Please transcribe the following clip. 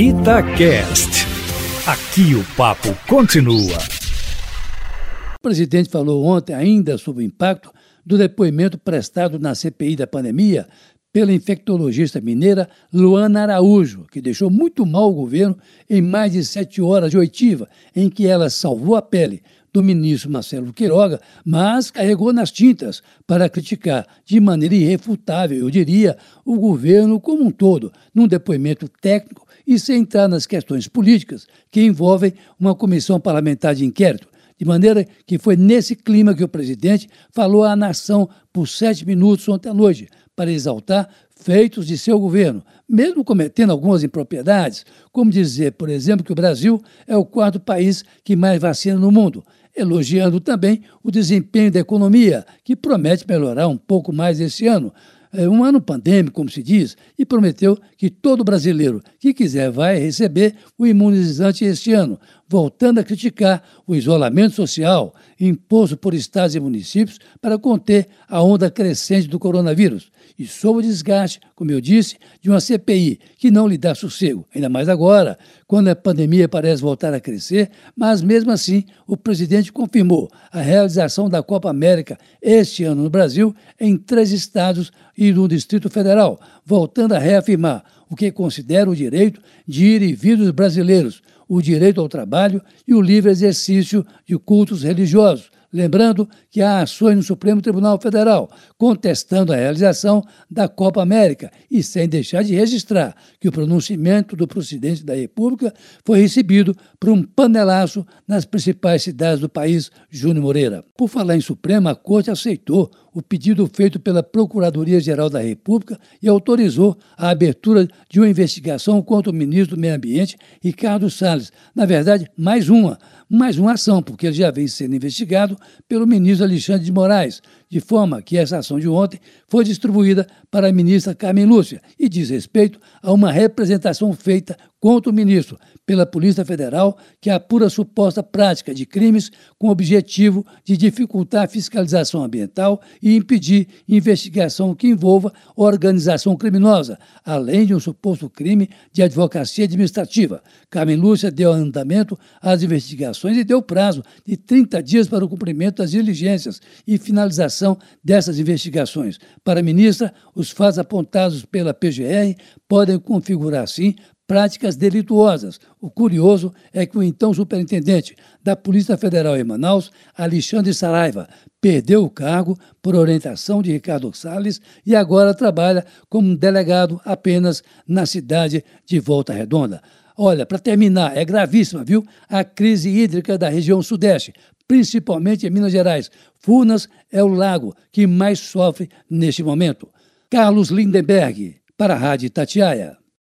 Itacast. Aqui o papo continua. O presidente falou ontem ainda sobre o impacto do depoimento prestado na CPI da pandemia pela infectologista mineira Luana Araújo, que deixou muito mal o governo em mais de sete horas de oitiva, em que ela salvou a pele do ministro Marcelo Queiroga, mas carregou nas tintas para criticar de maneira irrefutável, eu diria, o governo como um todo, num depoimento técnico e sem entrar nas questões políticas que envolvem uma comissão parlamentar de inquérito. De maneira que foi nesse clima que o presidente falou à nação por sete minutos ontem à noite, para exaltar feitos de seu governo, mesmo cometendo algumas impropriedades, como dizer, por exemplo, que o Brasil é o quarto país que mais vacina no mundo, elogiando também o desempenho da economia, que promete melhorar um pouco mais esse ano. É um ano pandêmico, como se diz, e prometeu que todo brasileiro que quiser vai receber o imunizante este ano, voltando a criticar o isolamento social imposto por estados e municípios para conter a onda crescente do coronavírus e sob o desgaste, como eu disse, de uma CPI que não lhe dá sossego, ainda mais agora, quando a pandemia parece voltar a crescer, mas mesmo assim o presidente confirmou a realização da Copa América este ano no Brasil em três estados e no Distrito Federal, voltando a reafirmar o que considera o direito de ir e vir dos brasileiros, o direito ao trabalho e o livre exercício de cultos religiosos, Lembrando que há ações no Supremo Tribunal Federal contestando a realização da Copa América e sem deixar de registrar que o pronunciamento do presidente da República foi recebido por um panelaço nas principais cidades do país, Júnior Moreira. Por falar em Supremo, a Corte aceitou o pedido feito pela Procuradoria-Geral da República e autorizou a abertura de uma investigação contra o ministro do Meio Ambiente, Ricardo Salles. Na verdade, mais uma mais uma ação, porque ele já vem sendo investigado pelo ministro Alexandre de Moraes, de forma que essa ação de ontem foi distribuída para a ministra Carmen Lúcia e diz respeito a uma representação feita contra o ministro pela Polícia Federal que apura suposta prática de crimes com o objetivo de dificultar a fiscalização ambiental e impedir investigação que envolva organização criminosa, além de um suposto crime de advocacia administrativa. Carmen Lúcia deu andamento às investigações e deu prazo de 30 dias para o cumprimento das diligências e finalização dessas investigações. Para a ministra, os fatos apontados pela PGR podem configurar, sim, práticas delituosas. O curioso é que o então superintendente da Polícia Federal em Manaus, Alexandre Saraiva, perdeu o cargo por orientação de Ricardo Salles e agora trabalha como delegado apenas na cidade de Volta Redonda. Olha, para terminar, é gravíssima, viu? A crise hídrica da região Sudeste, principalmente em Minas Gerais. Furnas é o lago que mais sofre neste momento. Carlos Lindenberg, para a Rádio Tatiaia.